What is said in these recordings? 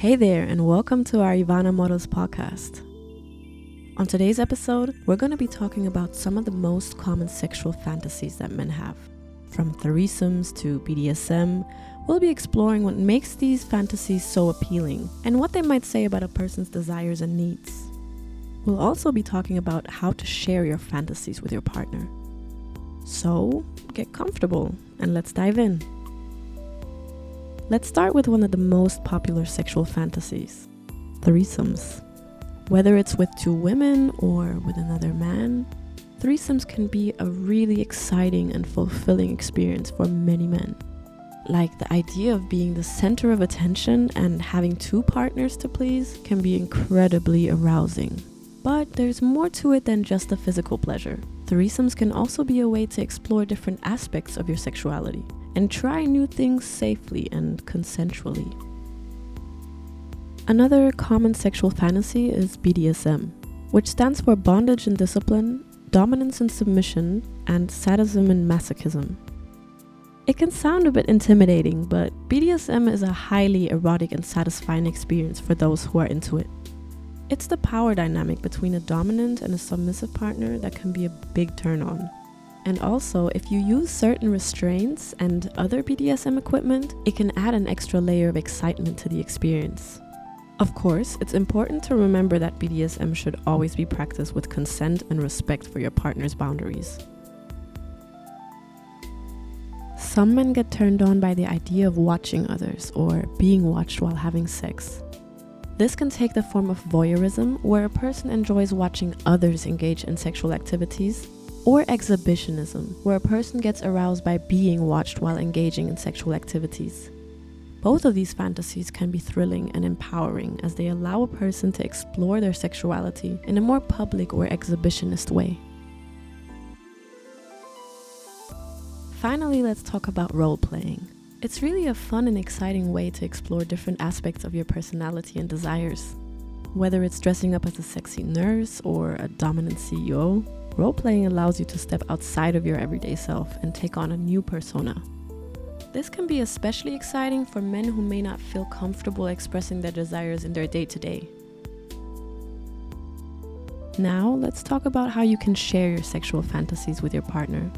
Hey there, and welcome to our Ivana Models podcast. On today's episode, we're going to be talking about some of the most common sexual fantasies that men have. From threesomes to BDSM, we'll be exploring what makes these fantasies so appealing and what they might say about a person's desires and needs. We'll also be talking about how to share your fantasies with your partner. So, get comfortable and let's dive in. Let's start with one of the most popular sexual fantasies threesomes. Whether it's with two women or with another man, threesomes can be a really exciting and fulfilling experience for many men. Like the idea of being the center of attention and having two partners to please can be incredibly arousing. But there's more to it than just the physical pleasure. Threesomes can also be a way to explore different aspects of your sexuality and try new things safely and consensually. Another common sexual fantasy is BDSM, which stands for bondage and discipline, dominance and submission, and sadism and masochism. It can sound a bit intimidating, but BDSM is a highly erotic and satisfying experience for those who are into it. It's the power dynamic between a dominant and a submissive partner that can be a big turn on. And also, if you use certain restraints and other BDSM equipment, it can add an extra layer of excitement to the experience. Of course, it's important to remember that BDSM should always be practiced with consent and respect for your partner's boundaries. Some men get turned on by the idea of watching others or being watched while having sex. This can take the form of voyeurism, where a person enjoys watching others engage in sexual activities, or exhibitionism, where a person gets aroused by being watched while engaging in sexual activities. Both of these fantasies can be thrilling and empowering as they allow a person to explore their sexuality in a more public or exhibitionist way. Finally, let's talk about role playing. It's really a fun and exciting way to explore different aspects of your personality and desires. Whether it's dressing up as a sexy nurse or a dominant CEO, role playing allows you to step outside of your everyday self and take on a new persona. This can be especially exciting for men who may not feel comfortable expressing their desires in their day to day. Now, let's talk about how you can share your sexual fantasies with your partner.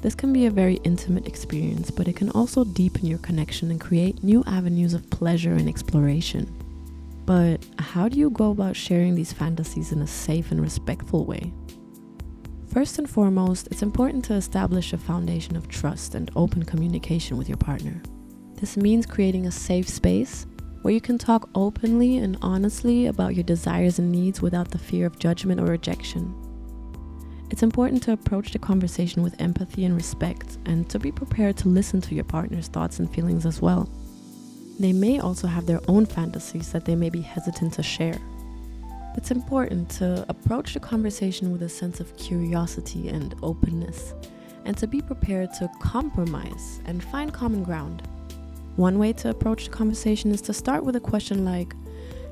This can be a very intimate experience, but it can also deepen your connection and create new avenues of pleasure and exploration. But how do you go about sharing these fantasies in a safe and respectful way? First and foremost, it's important to establish a foundation of trust and open communication with your partner. This means creating a safe space where you can talk openly and honestly about your desires and needs without the fear of judgment or rejection. It's important to approach the conversation with empathy and respect, and to be prepared to listen to your partner's thoughts and feelings as well. They may also have their own fantasies that they may be hesitant to share. It's important to approach the conversation with a sense of curiosity and openness, and to be prepared to compromise and find common ground. One way to approach the conversation is to start with a question like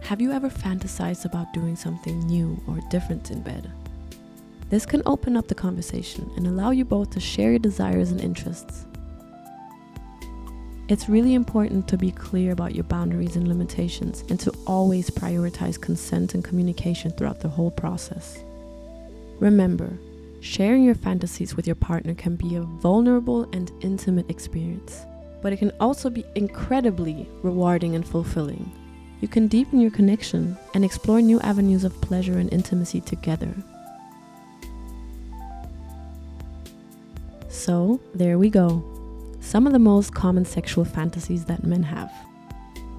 Have you ever fantasized about doing something new or different in bed? This can open up the conversation and allow you both to share your desires and interests. It's really important to be clear about your boundaries and limitations and to always prioritize consent and communication throughout the whole process. Remember, sharing your fantasies with your partner can be a vulnerable and intimate experience, but it can also be incredibly rewarding and fulfilling. You can deepen your connection and explore new avenues of pleasure and intimacy together. So, there we go. Some of the most common sexual fantasies that men have.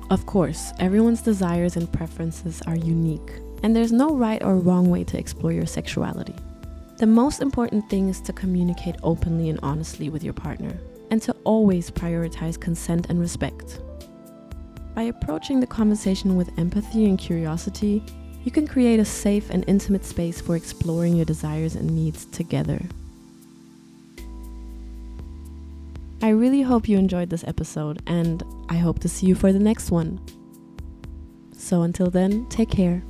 Of course, everyone's desires and preferences are unique, and there's no right or wrong way to explore your sexuality. The most important thing is to communicate openly and honestly with your partner, and to always prioritize consent and respect. By approaching the conversation with empathy and curiosity, you can create a safe and intimate space for exploring your desires and needs together. I really hope you enjoyed this episode, and I hope to see you for the next one. So until then, take care.